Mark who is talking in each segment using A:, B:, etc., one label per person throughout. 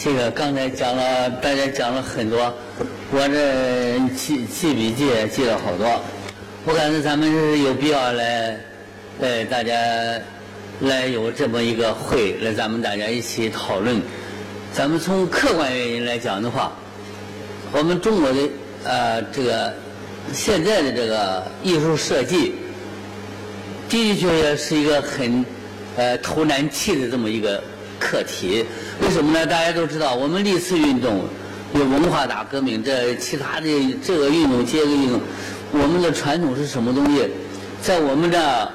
A: 这个刚才讲了，大家讲了很多，我这记记笔记也记了好多。我感觉咱们是有必要来，呃，大家来有这么一个会，来咱们大家一起讨论。咱们从客观原因来讲的话，我们中国的呃这个现在的这个艺术设计，的确确是一个很呃头难气的这么一个课题。为什么呢？大家都知道，我们历次运动有文化大革命，这其他的这个运动、这个运动，我们的传统是什么东西？在我们的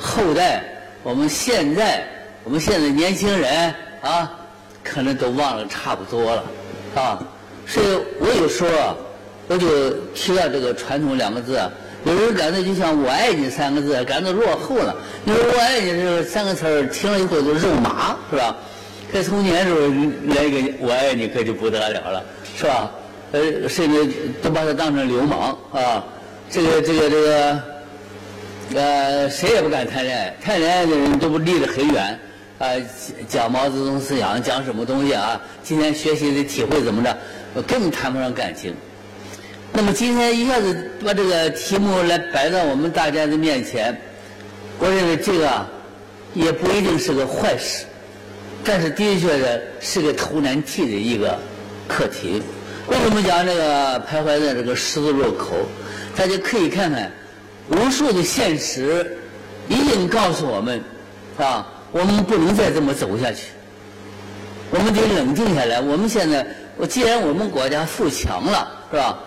A: 后代，我们现在，我们现在年轻人啊，可能都忘了差不多了啊。所以我有时候，我就提到这个“传统”两个字，有人感觉就像“我爱你”三个字感觉落后了。你说“我爱你”这三个词儿听了以后就肉麻，是吧？在从年时候来一个“我爱你”，可就不得了了，是吧？呃，甚至都把它当成流氓啊！这个、这个、这个，呃，谁也不敢谈恋爱，谈恋爱的人都不离得很远啊！讲毛泽东思想，讲什么东西啊？今天学习的体会怎么着？根本谈不上感情。那么今天一下子把这个题目来摆到我们大家的面前，我认为这个也不一定是个坏事。但是的确是是个头难替的一个课题。为什么讲这个徘徊在这个十字路口？大家可以看看，无数的现实已经告诉我们，啊，我们不能再这么走下去。我们得冷静下来。我们现在，我既然我们国家富强了，是吧？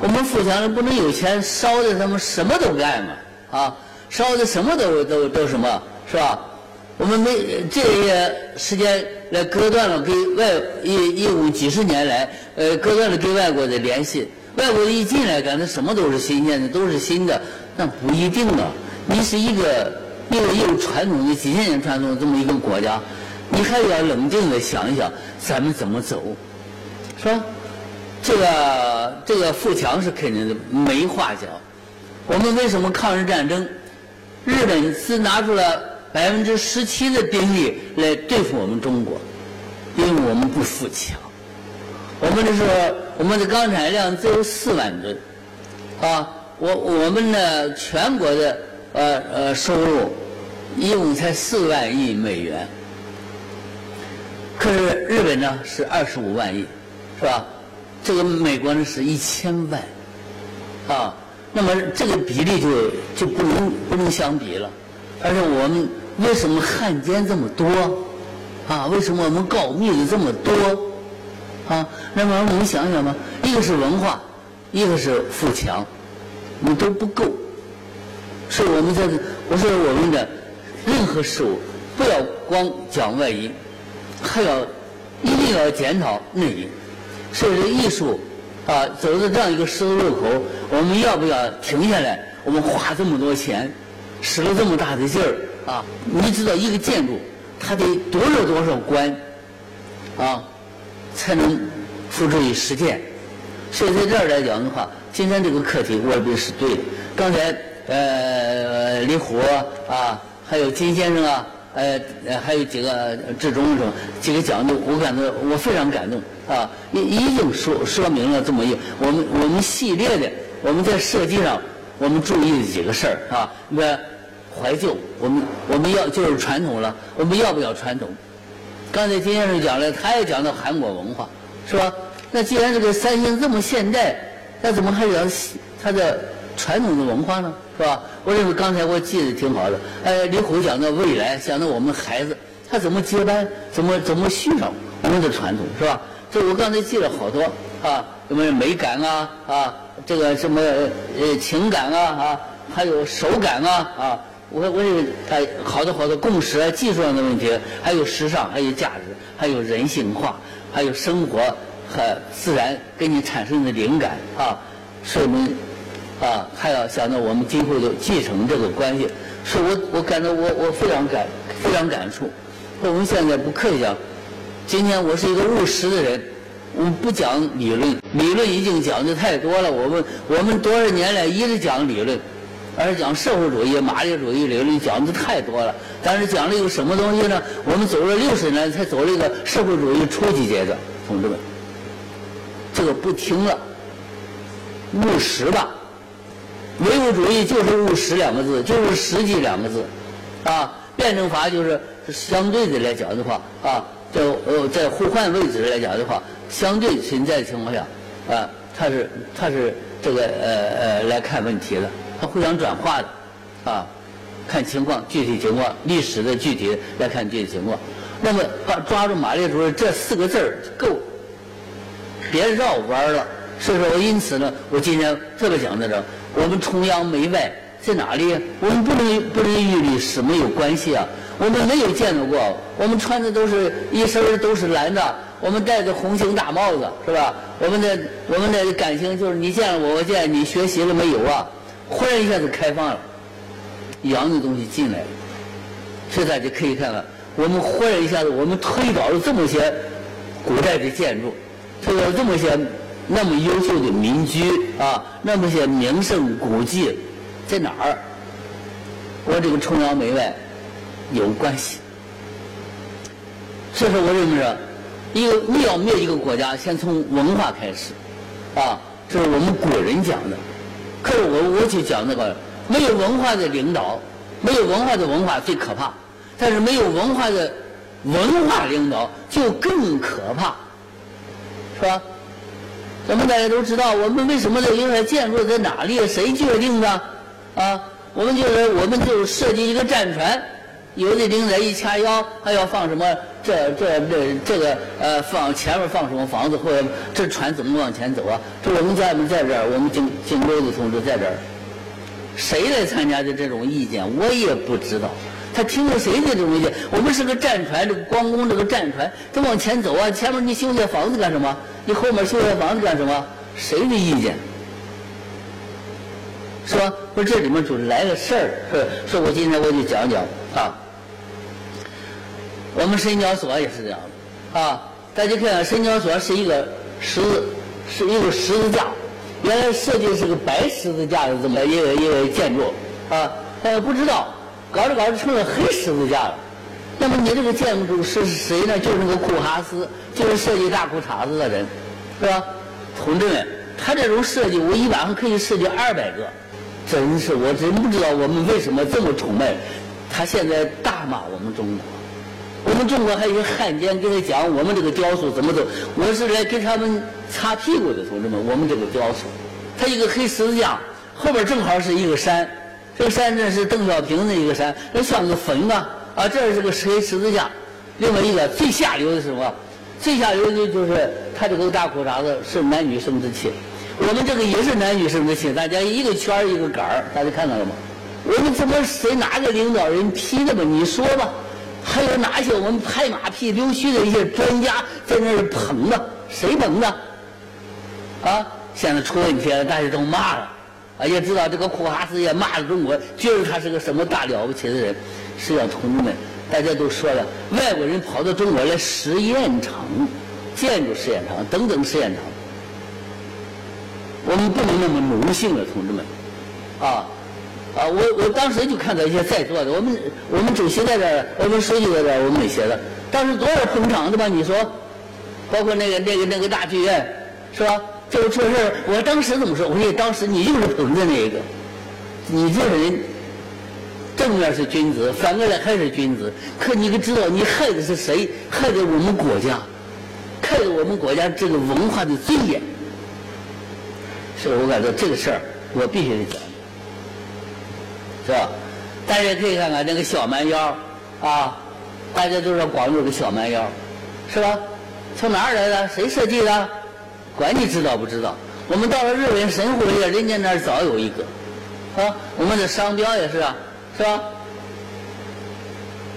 A: 我们富强了，不能有钱烧的他们什么都干嘛，啊，烧的什么都都都什么，是吧？我们没这些时间来割断了跟外一一共几十年来，呃，割断了跟外国的联系。外国一进来，感觉什么都是新鲜的，都是新的，那不一定啊。你是一个一个有传统的几千年传统这么一个国家，你还要冷静的想一想，咱们怎么走，是吧？这个这个富强是肯定的，没话讲。我们为什么抗日战争，日本是拿出了。百分之十七的兵力来对付我们中国，因为我们不富强。我们的是我们的钢产量只有四万吨，啊，我我们的全国的呃呃收入一共才四万亿美元，可是日本呢是二十五万亿，是吧？这个美国呢是一千万，啊，那么这个比例就就不能不能相比了，而且我们。为什么汉奸这么多？啊，为什么我们告密的这么多？啊，那么我们想想吧，一个是文化，一个是富强，你都不够。所以我们在，我说我们的任何事物不要光讲外因，还要一定要检讨内因。所以这艺术啊，走到这样一个十字路口，我们要不要停下来？我们花这么多钱，使了这么大的劲儿。啊，你知道一个建筑，它得多少多少关，啊，才能付诸于实践。所以在这儿来讲的话，今天这个课题我认为是对的。刚才呃李虎啊，还有金先生啊，呃还有几个志忠什么几个讲的，我感到我非常感动啊，已已经说说明了这么一我们我们系列的我们在设计上我们注意的几个事儿啊，那。怀旧，我们我们要就是传统了。我们要不要传统？刚才金先生讲了，他也讲到韩国文化，是吧？那既然这个三星这么现代，那怎么还要它的传统的文化呢？是吧？我认为刚才我记得挺好的。哎，李虎讲到未来，讲到我们孩子，他怎么接班，怎么怎么续上我们的传统，是吧？我刚才记了好多啊，什么美感啊啊，这个什么呃情感啊啊，还有手感啊啊。我我认为它好多好多共识啊，技术上的问题，还有时尚，还有价值，还有人性化，还有生活和自然给你产生的灵感啊，是我们啊还要想到我们今后的继承这个关系，所以我我感到我我非常感非常感触。我们现在不客气讲，今天我是一个务实的人，我不讲理论，理论已经讲的太多了。我们我们多少年来一直讲理论。而讲社会主义、马列主义理论讲的太多了。但是讲了一个什么东西呢？我们走了六十年，才走了一个社会主义初级阶段，同志们，这个不听了，务实吧。唯物主义就是务实两个字，就是实际两个字，啊，辩证法就是相对的来讲的话，啊，在呃在互换位置来讲的话，相对存在的情况下，啊，它是它是这个呃呃来看问题的，它互相转化的，啊，看情况具体情况，历史的具体来看具体情况，那么把抓住马列主义这四个字儿够，别绕弯了。所以说我因此呢，我今天特别讲在这。我们崇洋媚外在哪里？我们不能不能与历史没有关系啊！我们没有见到过，我们穿的都是一身都是蓝的，我们戴着红星大帽子，是吧？我们的我们的感情就是你见了我，我见你，学习了没有啊？忽然一下子开放了，洋的东西进来了，所以大家可以看看，我们忽然一下子我们推倒了这么些古代的建筑，推倒了这么些。那么优秀的民居啊，那么些名胜古迹，在哪儿？我这个崇洋媚外有关系。所以说，我认为说，一个你要灭一个国家，先从文化开始，啊，这是我们古人讲的。可是我我去讲那个没有文化的领导，没有文化的文化最可怕，但是没有文化的文化领导就更可怕，是吧？咱们大家都知道，我们为什么这应该建筑在哪里？谁决定的？啊，我们就是我们就设计一个战船，有的领在一掐腰，还要放什么？这这这这个呃，放前面放什么房子，或者这船怎么往前走啊？这我们家人在这儿，我们荆荆州的同志在这儿，谁来参加的这种意见？我也不知道。他听了谁的这种意见？我们是个战船，这个光攻这个战船，他往前走啊！前面你修些房子干什么？你后面修些房子干什么？谁的意见？是吧？不是这里面就来个事儿，是 说我今天我就讲讲啊。我们深交所也是这样的啊。大家看看，深交所是一个十字，是一个十字架，原来设计是个白十字架的这么一个一个建筑啊，大家不知道。搞着搞着成了黑十字架了，那么你这个建筑是谁呢？就是那个库哈斯，就是设计大裤衩子的人，是吧？同志们，他这种设计，我一晚上可以设计二百个，真是我真不知道我们为什么这么崇拜他。现在大骂我们中国，我们中国还有个汉奸给他讲我们这个雕塑怎么走，我是来给他们擦屁股的，同志们，我们这个雕塑，它一个黑十字架，后边正好是一个山。这个山呢是邓小平的一个山，那像个坟啊啊！这是个黑十字架。另外一个最下流的是什么？最下流的就是他这个大裤衩子是男女生殖器。我们这个也是男女生殖器，大家一个圈儿一个杆儿，大家看到了吗？我们怎么谁哪个领导人批的吧？你说吧。还有哪些我们拍马屁溜须的一些专家在那儿捧的？谁捧的？啊！现在出问题了，大家都骂了。啊，也知道这个库哈斯也骂了中国，觉得他是个什么大了不起的人。实际上，同志们，大家都说了，外国人跑到中国来实验场、建筑实验场等等实验场，我们不能那么奴性了，同志们。啊啊，我我当时就看到一些在座的，我们我们主席在这儿，我们书记在这儿，我们写的，当时多少捧场的吧？你说，包括那个那个那个大剧院，是吧？这个出事，我当时怎么说？我说你当时你就是捧的那一个，你这个人正面是君子，反过来还是君子。可你可知道你害的是谁？害的我们国家，害的我们国家这个文化的尊严。所以我感觉这个事儿我必须得讲，是吧？大家可以看看那个小蛮腰啊，大家都说广州的小蛮腰，是吧？从哪儿来的？谁设计的？管你知道不知道？我们到了日本神户业，人家那儿早有一个，啊，我们的商标也是啊，是吧？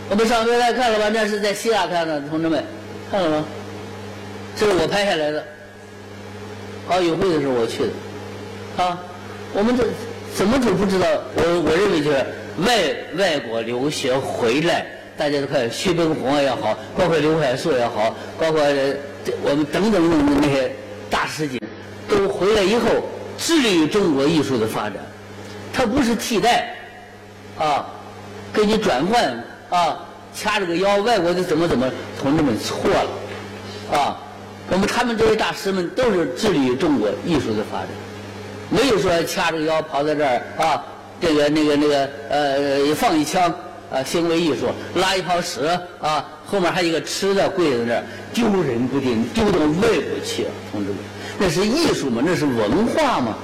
A: 我们商标来看了吧？那是在希腊看的，同志们，看了吗？这是我拍下来的，奥运会的时候我去的，啊，我们这怎么就不知道？我我认为就是外外国留学回来，大家都看徐悲鸿也好，包括刘海粟也好，包括我们等等等等那些。大师级都回来以后，致力于中国艺术的发展。他不是替代，啊，给你转换啊，掐着个腰，外国的怎么？怎么，同志们错了，啊，我们他们这些大师们都是致力于中国艺术的发展，没有说掐着腰跑在这儿啊，这个那个那个呃放一枪啊，行为艺术，拉一泡屎啊，后面还有一个吃的跪在那儿，丢人不丢？丢到外国去，同志们，那是艺术吗？那是文化吗？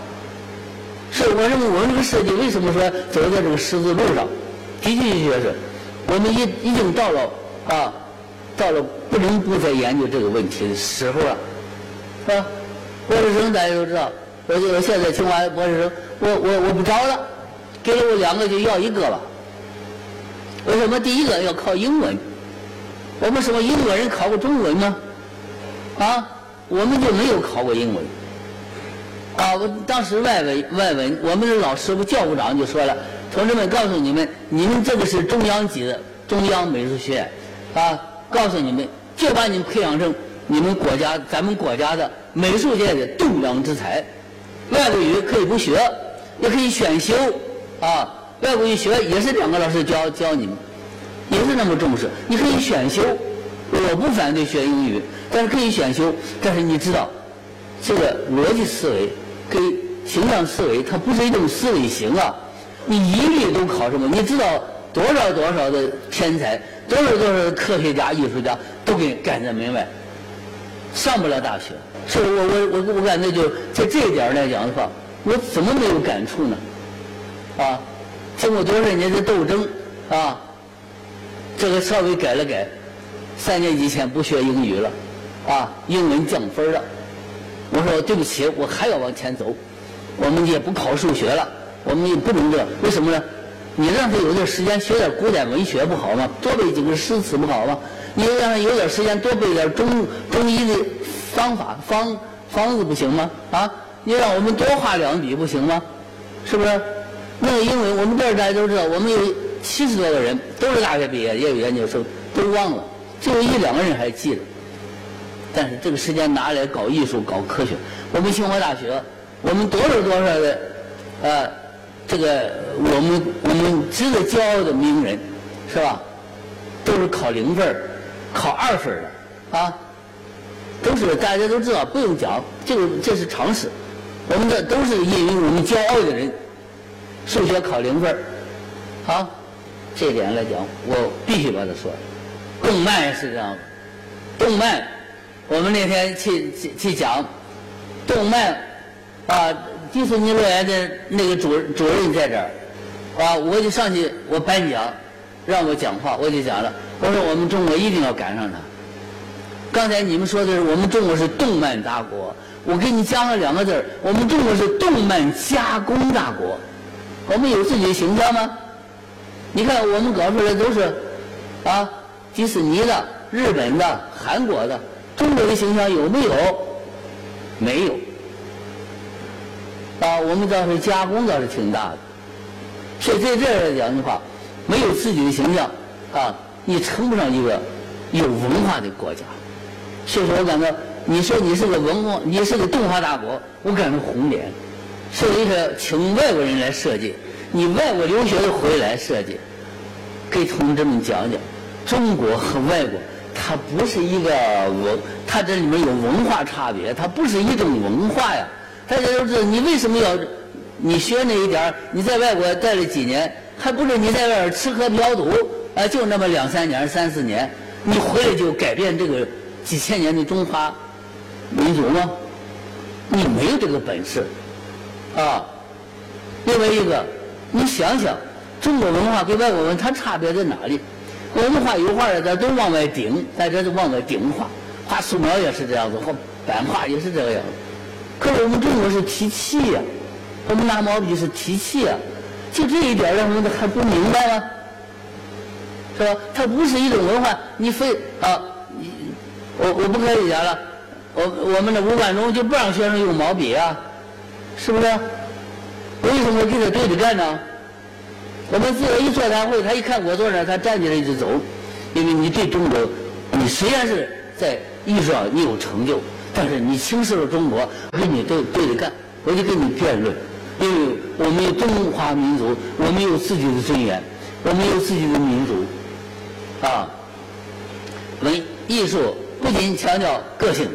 A: 是我认为我们这个设计为什么说走在这个十字路上？的的确确是，我们已已经到了啊，到了不能不再研究这个问题的时候了，是吧？博士生大家都知道，我我现在清华博士生，我我我不招了，给了我两个就要一个吧。为什么第一个要考英文？我们什么英国人考过中文吗？啊，我们就没有考过英文。啊，我当时外文外文，我们的老师傅教务长就说了：“同志们，告诉你们，你们这个是中央级的中央美术学院，啊，告诉你们，就把你们培养成你们国家咱们国家的美术界的栋梁之才。外国语可以不学，也可以选修，啊，外国语学也是两个老师教教你们，也是那么重视。你可以选修，我不反对学英语，但是可以选修。但是你知道，这个逻辑思维。”跟形象思维，它不是一种思维型啊！你一律都考什么？你知道多少多少的天才，多少多少的科学家、艺术家都给赶在门外，上不了大学。是我我我我感觉就在这一点来讲的话，我怎么没有感触呢？啊，经过多少年的斗争啊，这个稍微改了改，三年以前不学英语了，啊，英文降分了。我说对不起，我还要往前走，我们也不考数学了，我们也不能这，为什么呢？你让他有点时间学点古典文学不好吗？多背几个诗词不好吗？你让他有点时间多背点中中医的方法方方子不行吗？啊，你让我们多画两笔不行吗？是不是？那个英文，我们这儿大家都知道，我们有七十多个人都是大学毕业，也有研究生，都忘了，就有一两个人还记得。但是这个时间拿来搞艺术、搞科学，我们清华大学，我们多少多少的，呃，这个我们我们值得骄傲的名人，是吧？都是考零分考二分的，啊，都是大家都知道，不用讲，这个这是常识。我们这都是因为我们骄傲的人，数学考零分啊，这点来讲，我必须把它说。动漫是这样的，动漫。我们那天去去去讲动漫啊，迪士尼乐园的那个主主任在这儿啊，我就上去我颁奖，让我讲话，我就讲了，我说我们中国一定要赶上他。刚才你们说的是我们中国是动漫大国，我给你加了两个字儿，我们中国是动漫加工大国。我们有自己的形象吗？你看我们搞出来都是啊，迪士尼的、日本的、韩国的。中国的形象有没有？没有。啊，我们倒是加工倒是挺大的。所以在这儿来讲的话，没有自己的形象，啊，你称不上一个有文化的国家。所以说我感到，你说你是个文化，你是个动画大国，我感到红脸。所以说，请外国人来设计，你外国留学的回来设计，给同志们讲讲中国和外国。它不是一个文，它这里面有文化差别，它不是一种文化呀。大家都知道，你为什么要你学那一点？你在外国待了几年，还不是你在外边吃喝嫖赌啊？就那么两三年、三四年，你回来就改变这个几千年的中华民族吗？你没有这个本事啊。另外一个，你想想，中国文化跟外国文化差别在哪里？我们画油画的，咱都往外顶，在这都往外顶画，画素描也是这样子，画版画也是这个样子。可是我们中国是提气呀，我们拿毛笔是提气呀，就这一点儿，我们还不明白吗？是吧？它不是一种文化，你非啊，我我不可以讲了，我我们的吴冠中就不让学生用毛笔啊，是不是？为什么跟他对着干呢？我们自个一座谈会，他一看我坐那，他站起来就走，因为你对中国，你虽然是在艺术上你有成就，但是你轻视了中国，我跟你对对着干，我就跟你辩论，因为我们有中华民族，我们有自己的尊严，我们有自己的民族，啊，文艺术不仅强调个性，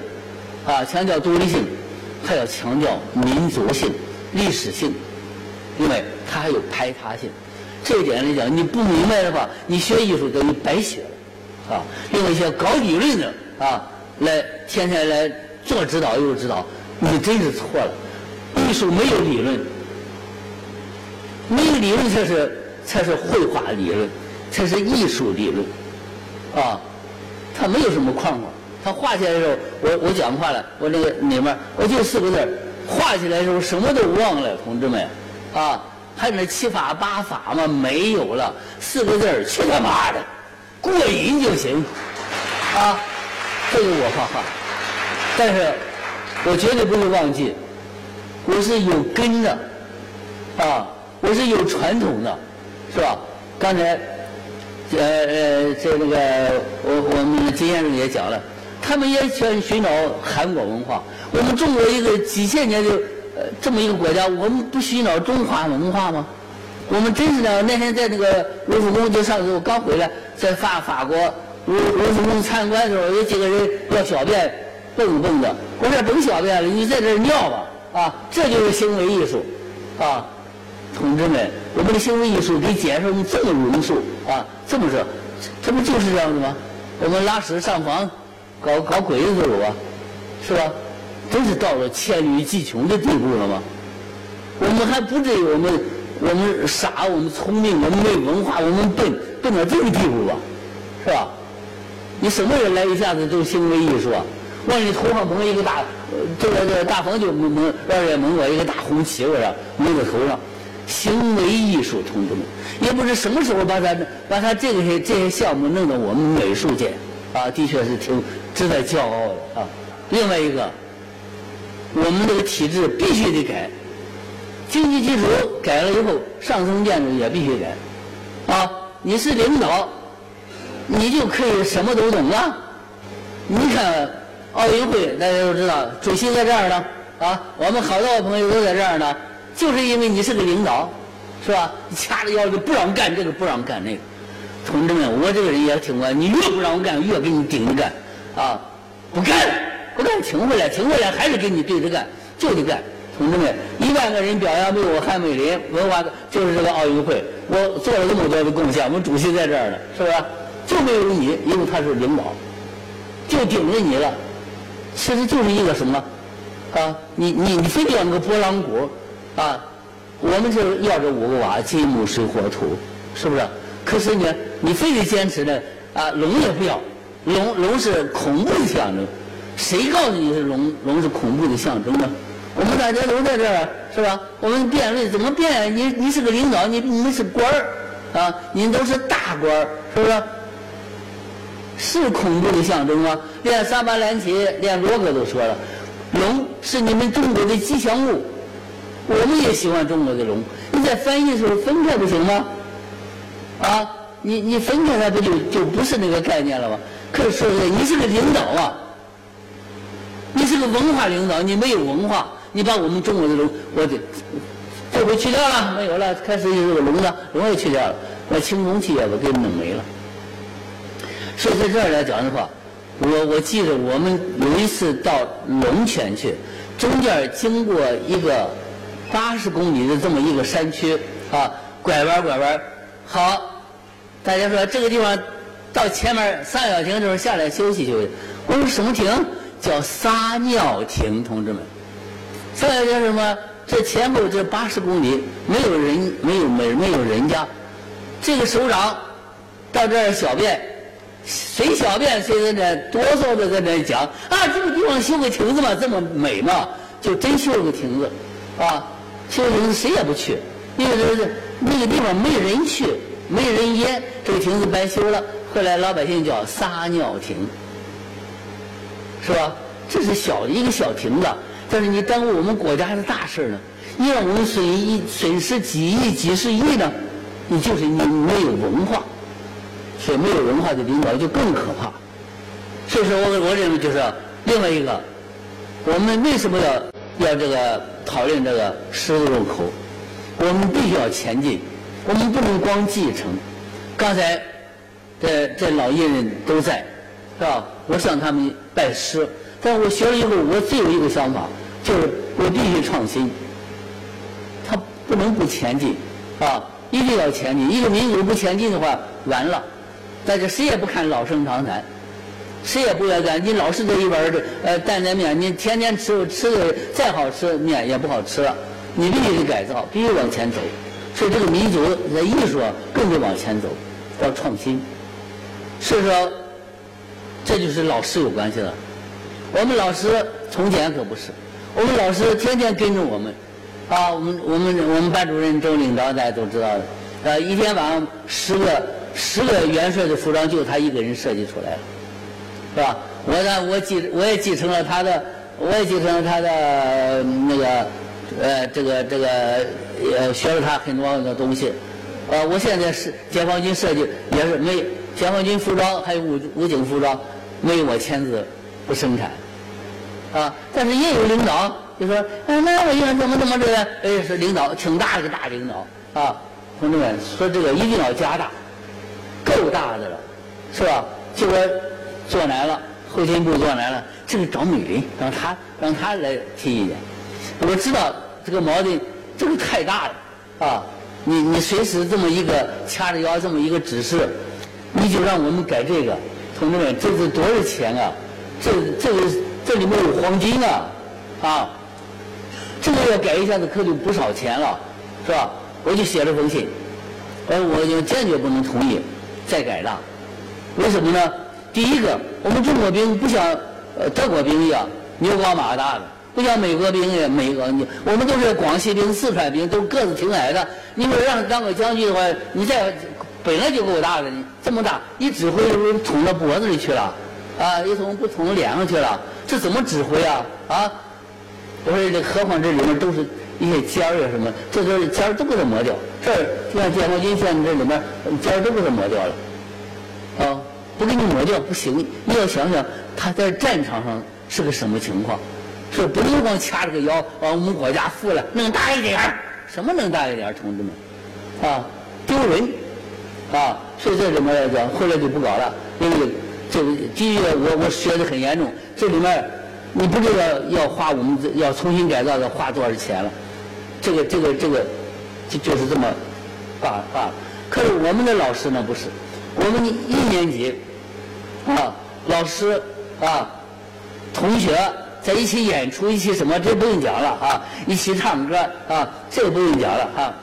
A: 啊，强调独立性，还要强调民族性、历史性，因为它还有排他性。这一点来讲，你不明白的话，你学艺术等于白学了，啊，用一些搞理论的啊，来天天来做指导又指导，你真是错了。艺术没有理论，没有理论才是才是绘画理论，才是艺术理论，啊，它没有什么框框。他画起来的时候，我我讲话了，我那个里面我就四个字画起来的时候什么都忘了，同志们，啊，还有那七法八法吗？没有了，四个字去他妈的，过瘾就行，啊，这个我画画，但是我绝对不会忘记。我是有根的，啊，我是有传统的，是吧？刚才，呃呃，在那个我我们金先生也讲了，他们也想寻找韩国文化。我们中国一个几千年的呃这么一个国家，我们不寻找中华文化吗？我们真是的，那天在那个卢浮宫，就上次我刚回来，在法法国卢卢浮宫参观的时候，有几个人要小便，蹦蹦的，我说甭小便了，你在这尿吧。啊，这就是行为艺术，啊，同志们，我们的行为艺术给解释这么容述啊，这么说，这不就是这样子吗？我们拉屎上房，搞搞鬼子都有啊，是吧？真是到了黔驴技穷的地步了吗？我们还不至于我们我们傻，我们聪明，我们没文化，我们笨笨到这个地步吧？是吧？你什么人来一下子都行为艺术啊？往你头上蒙一个大，这个这个大风就蒙蒙，让人蒙我一个大红旗，我说蒙在头上，行为艺术，同志们，也不知什么时候把他把他这些这些项目弄到我们美术界，啊，的确是挺值得骄傲的啊。另外一个，我们这个体制必须得改，经济基础改了以后，上层建筑也必须改，啊，你是领导，你就可以什么都懂啊，你看。奥运会大家都知道，主席在这儿呢，啊，我们好多朋友都在这儿呢，就是因为你是个领导，是吧？掐着腰就不让干这个，不让干那个。同志们，我这个人也挺乖，你越不让我干，越给你顶着干，啊，不干，不干，停回来，停回来，还是跟你对着干，就得干。同志们，一万个人表扬没有汉美林文化，就是这个奥运会，我做了这么多的贡献，我们主席在这儿呢，是不是？就没有你，因为他是领导，就顶着你了。其实就是一个什么，啊，你你你非得要个拨浪鼓，啊，我们就是要这五个瓦金木水火土，是不是？可是呢，你非得坚持呢，啊，龙也不要，龙龙是恐怖的象征，谁告诉你是龙龙是恐怖的象征呢？我们大家都在这儿，是吧？我们辩论怎么辩？你你是个领导，你你是官儿，啊，您都是大官儿，是不是？是恐怖的象征吗？连萨巴兰奇，连罗格都说了，龙是你们中国的吉祥物，我们也喜欢中国的龙。你在翻译的时候分开不行吗？啊，你你分开它不就就不是那个概念了吗？可是你是个领导啊，你是个文化领导，你没有文化，你把我们中国的龙，我得这回去掉了，没有了，开始就是个龙的，龙也去掉了，那青铜器也都给弄没了。所以在这儿来讲的话，我我记得我们有一次到龙泉去，中间经过一个八十公里的这么一个山区啊，拐弯拐弯，好，大家说这个地方到前面撒尿亭的时候下来休息休息。我说什么亭？叫撒尿亭，同志们。撒尿亭什么？这前后这八十公里没有人，没有没没有人家，这个首长到这儿小便。谁小便谁在那哆嗦着在那讲啊，这个地方修个亭子嘛，这么美嘛，就真修了个亭子，啊，修亭子谁也不去，因为这是那个地方没人去，没人烟，这个亭子白修了。后来老百姓叫撒尿亭，是吧？这是小一个小亭子，但是你耽误我们国家的大事呢，你让我们损一损失几亿几十亿呢，你就是你没有文化。所以没有文化的领导就更可怕。所以说我我认为就是另外一个，我们为什么要要这个讨论这个十字路口，我们必须要前进，我们不能光继承。刚才这这老艺人都在，是吧？我向他们拜师，但我学了以后，我只有一个想法，就是我必须创新。他不能不前进，啊，一定要前进。一个民族不前进的话，完了，大家谁也不看老生常谈。谁也不愿干，你老是这一碗的呃担担面，你天天吃吃的再好吃面也不好吃了。你必须得改造，必须往前走。所以这个民族在艺术啊更得往前走，要创新。所以说，这就是老师有关系了。我们老师从前可不是，我们老师天天跟着我们，啊，我们我们我们班主任周领导大家都知道的，啊，一天晚上十个十个元帅的服装就他一个人设计出来了。是吧？我呢，我继我也继承了他的，我也继承了他的那个，呃，这个这个，呃，学了他很多的东西。呃，我现在是解放军设计也是没解放军服装还有武武警服装没有我签字不生产，啊，但是也有领导就说，哎，那我应该怎么怎么着个，哎，是领导挺大的个大领导啊，同志们说这个一定要加大，够大的了，是吧？就说。做难了，后勤部做难了，这个找美林，让他让他来提意见。我知道这个矛盾，这个太大了啊！你你随时这么一个掐着腰这么一个指示，你就让我们改这个，同志们，这是多少钱啊？这这这里面有黄金啊啊！这个要改一下子可就不少钱了，是吧？我就写了封信，呃，我就坚决不能同意再改了，为什么呢？第一个，我们中国兵不像呃德国兵一样牛高马大的，不像美国兵也美国我们都是广西兵、四川兵，都个子挺矮的。你说让当个将军的话，你再本来就够大的，你这么大，一指挥不捅到脖子里去了，啊，一捅不捅到脸上去了，这怎么指挥啊？啊，我说这何况这里面都是一些尖儿啊什么，这都尖儿都给它磨掉。这儿像解放军现在这里面尖儿都给它磨掉了，啊。不给你磨掉不行，你要想想他在战场上是个什么情况，是不能光掐着个腰往我们国家富了，弄大一点儿，什么弄大一点儿，同志们，啊，丢人，啊，所以这里面来讲，后来就不搞了，因为这个的确我我学的很严重，这里面你不知道要花我们要重新改造的花多少钱了，这个这个这个就就是这么罢罢了。可是我们的老师呢不是，我们一年级。啊，老师啊，同学在一起演出，一起什么，这不用讲了啊，一起唱歌啊，这个不用讲了啊。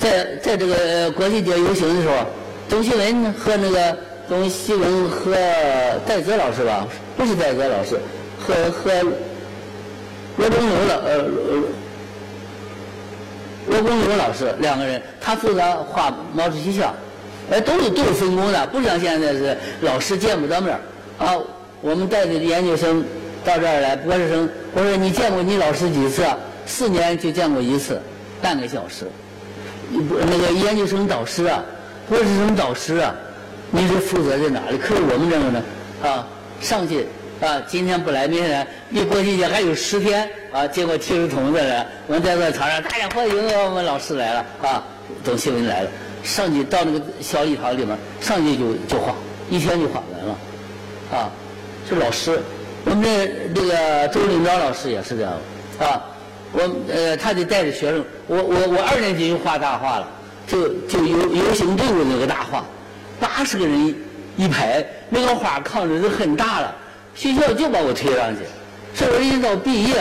A: 在在这个国际节游行的时候，董希文和那个董希文和戴泽老师吧，不是戴泽老师，和和罗中楼了呃罗公楼老师两个人，他负责画毛主席像。哎，都是都是分工的，不像现在是老师见不着面啊。我们带着研究生到这儿来，博士生，我说你见过你老师几次？四年就见过一次，半个小时。不，那个研究生导师啊，博士生导师啊，你是负责在哪里？可是我们这个呢，啊，上去啊，今天不来，明天来，离国庆节还有十天啊。结果提出筒子来，我们在这场上，大家欢迎我们老师来了啊，董新闻来了。上去到那个小礼堂里面，上去就就画，一天就画完了，啊，是老师，我们这那个周领导老师也是这样，啊，我呃他得带着学生，我我我二年级就画大画了，就就游游行队伍那个大画，八十个人一排，那个画抗着是很大了，学校就把我推上去，所以我一直到毕业，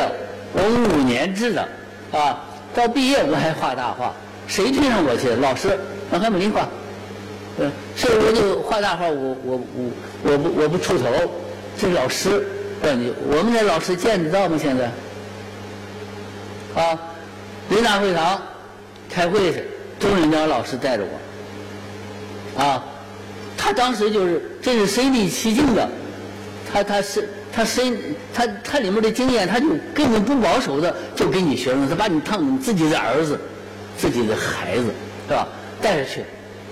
A: 我五年制的，啊，到毕业我还画大画，谁推上我去？老师。让还没画，嗯，所以我就画大画，我我我我不我不出头，这老师，问你，我们的老师见得到吗？现在，啊，人大会堂开会去，周领导老师带着我，啊，他当时就是这是身临其境的，他他是他身他他里面的经验，他就根本不保守的就给你学生，他把你当自己的儿子，自己的孩子，是吧？带着去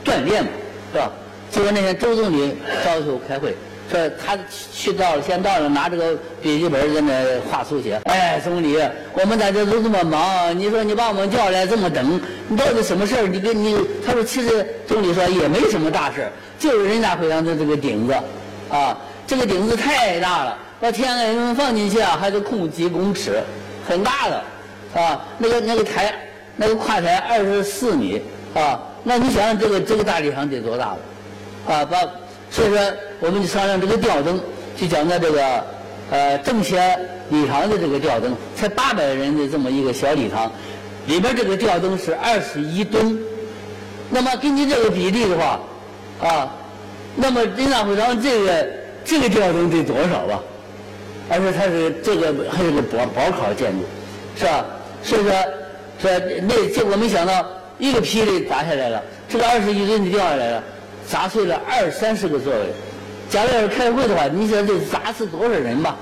A: 锻炼嘛，是吧？结果那天周总理要求开会，说他去到了，先到了，拿这个笔记本在那画速写。哎，总理，我们大家都这么忙，你说你把我们叫来这么等，你到底什么事儿？你跟你他说，其实总理说也没什么大事就是人大会堂的这个顶子，啊，这个顶子太大了，把天安门放进去啊，还得空几公尺，很大的，啊，那个那个台，那个跨台二十四米，啊，那你想想这个这个大礼堂得多大了，啊，把。所以说，我们就商量这个吊灯，就讲到这个，呃，政协礼堂的这个吊灯，才八百人的这么一个小礼堂，里边这个吊灯是二十一吨。那么根据这个比例的话，啊，那么人大会堂这个这个吊灯得多少吧？而且它是这个还是个保保考建筑，是吧？所以说，说那结果没想到一个霹雳砸下来了，这个二十一吨就掉下来了。砸碎了二三十个座位，假如要是开会的话，你想得砸死多少人吧？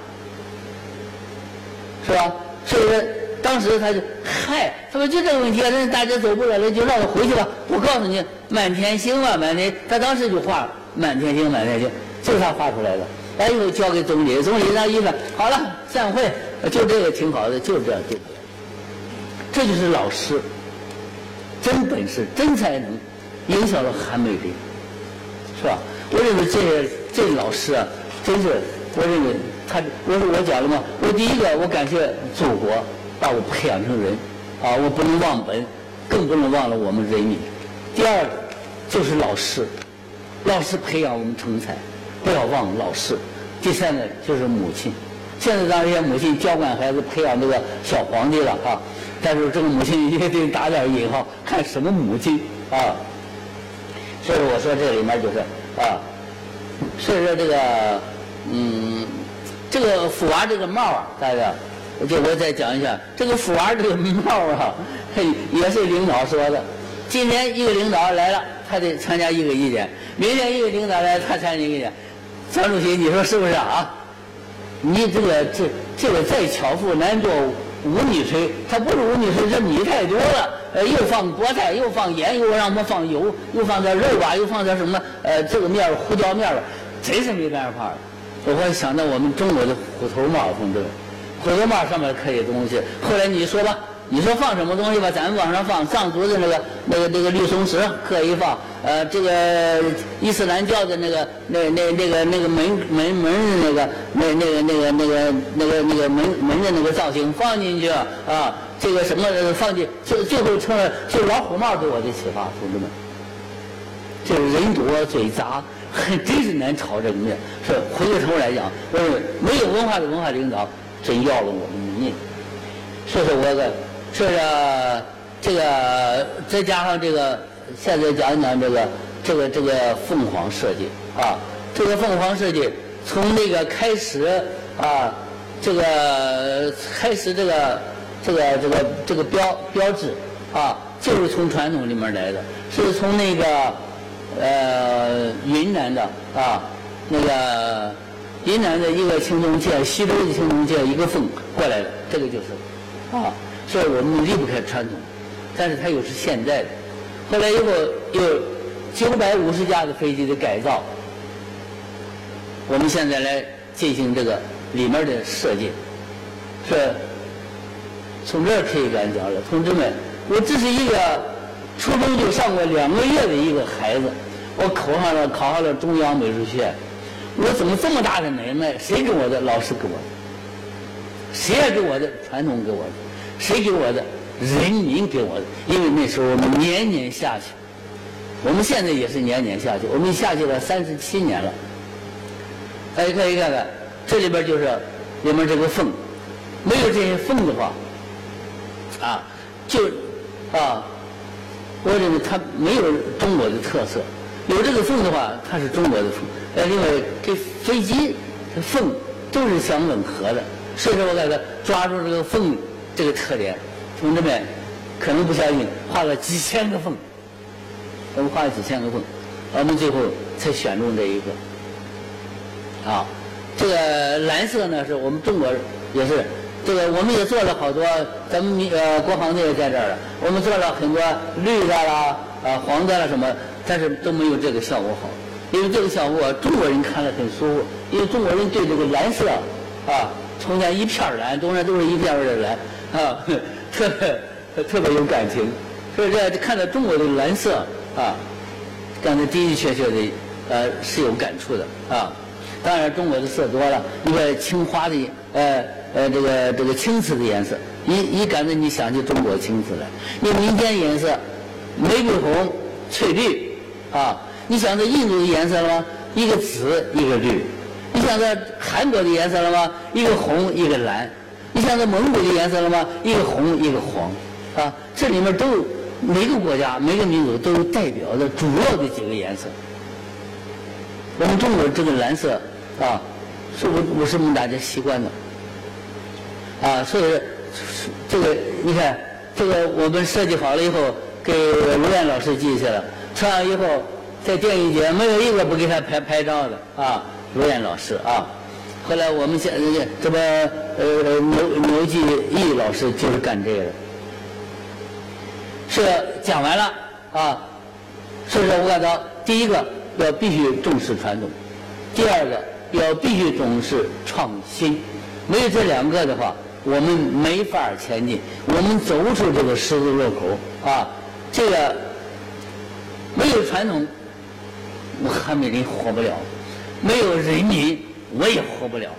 A: 是吧？所以说当时他就嗨，他说就这个问题啊，人大家走不了了，就让他回去吧。我告诉你，满天星啊，满天，他当时就画满天星，满天星，就是他画出来的。完以后交给总理，总理那意思，好了，散会，就这个挺好的，就这样就。这就是老师，真本事，真才能，影响了韩美林。是吧？我认为这些这老师啊，真是我认为他，我我讲了嘛，我第一个我感谢祖国把我培养成人，啊，我不能忘本，更不能忘了我们人民。第二个就是老师，老师培养我们成才，不要忘了老师。第三个就是母亲，现在咱这些母亲教管孩子，培养这个小皇帝了哈，但是这个母亲也得打点引号，看什么母亲啊。所以我说这里面就是啊，所以说这个嗯，这个福娃这个帽啊，大家，就我再讲一下，这个福娃这个帽啊，也是领导说的。今天一个领导来了，他得参加一个意见；明天一个领导来，他参加一个意见。张主席，你说是不是啊？你这个这这个再巧妇难做五米炊，他不是五米炊，这米太多了。呃，又放菠菜，又放盐，又让我们放油，又放点肉吧，又放点什么？呃，这个面胡椒面儿，真是没办法。我会想到我们中国的虎头帽，同志，虎头帽上面刻些东西。后来你说吧，你说放什么东西吧？咱们往上放藏族的那个、那个、那个绿松石，刻一放。呃，这个伊斯兰教的那个、那、那、那个、那个门门门的那个、那、那个、那个、那个、那个、那个门门的那个造型放进去啊。这个什么放进，最最后成了，就老虎帽给我的启发，同志们，这人多嘴杂，很 真是难吵这个面。是回过头来讲，我认为没有文化的文化领导，真要了我们的命。所以说，我的，说是这个，再加上这个，现在讲一讲这个，这个这个凤凰设计啊，这个凤凰设计从那个开始啊，这个开始这个。这个这个这个标标志啊，就是从传统里面来的，是从那个呃云南的啊那个云南的一个青铜器，西周的青铜器一个凤过来的，这个就是啊，所以我们离不开传统，但是它又是现在的。后来以后有九百五十架的飞机的改造，我们现在来进行这个里面的设计，是。从这儿可以感觉了，同志们，我这是一个初中就上过两个月的一个孩子，我考上了考上了中央美术学院，我怎么这么大的能耐？谁给我的？老师给我的。谁也给我的？传统给我的。谁给我的？人民给我的。因为那时候我们年年下去，我们现在也是年年下去，我们下去了三十七年了。大家可以看看，这里边就是里面这个缝，没有这些缝的话。啊，就啊，我认为它没有中国的特色。有这个缝的话，它是中国的缝。呃，另外跟飞机缝都是相吻合的。所以说我感觉抓住这个缝这个特点，同志们可能不相信，画了几千个凤，我们画了几千个凤，我们最后才选中这一个。啊，这个蓝色呢，是我们中国也是。这个我们也做了好多，咱们呃国防队也在这儿了。我们做了很多绿的啦，啊黄的啦什么，但是都没有这个效果好。因为这个效果中国人看了很舒服，因为中国人对这个蓝色啊，从前一片蓝，中间都是一片片的蓝啊，特别特别有感情。所以这看到中国的蓝色啊，刚才的的确确的呃是有感触的啊。当然，中国的色多了，一个青花的呃呃这个这个青瓷的颜色，一一感觉你想起中国青瓷来。你民间颜色，玫瑰红、翠绿啊，你想到印度的颜色了吗？一个紫，一个绿。你想到韩国的颜色了吗？一个红，一个蓝。你想着蒙古的颜色了吗？一个红，一个黄。啊，这里面都有每个国家、每个民族都有代表的主要的几个颜色。我们中国这个蓝色。啊，是我我是我们大家习惯的，啊，所以这个你看，这个我们设计好了以后，给卢燕老师寄去了，穿上以后，在电影节没有一个不给他拍拍照的啊，卢燕老师啊，后来我们现这个呃牛牛继义老师就是干这个，是讲完了啊，所以说我感到第一个要必须重视传统，第二个。要必须重视创新，没有这两个的话，我们没法前进，我们走出这个十字路口啊！这个没有传统，我汉美人活不了；没有人民，我也活不了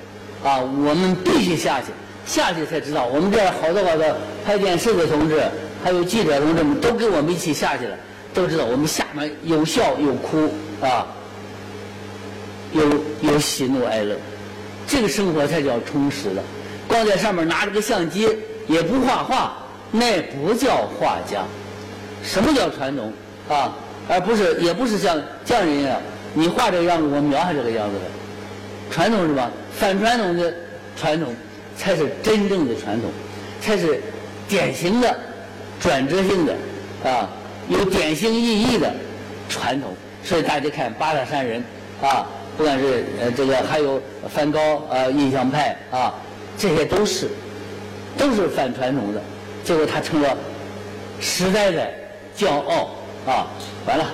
A: 啊！我们必须下去，下去才知道。我们这儿好多好多拍电视的同志，还有记者同志们，都跟我们一起下去了，都知道我们下面有笑有哭啊。有有喜怒哀乐，这个生活才叫充实的。光在上面拿着个相机也不画画，那不叫画家。什么叫传统啊？而不是也不是像匠人一样，你画这个样子，我描下这个样子的。传统是吧？反传统的传统才是真正的传统，才是典型的、转折性的啊，有典型意义的传统。所以大家看八大山人啊。不管是呃这个还有梵高啊印象派啊，这些都是都是反传统的，结果他成了时代的骄傲啊！完了。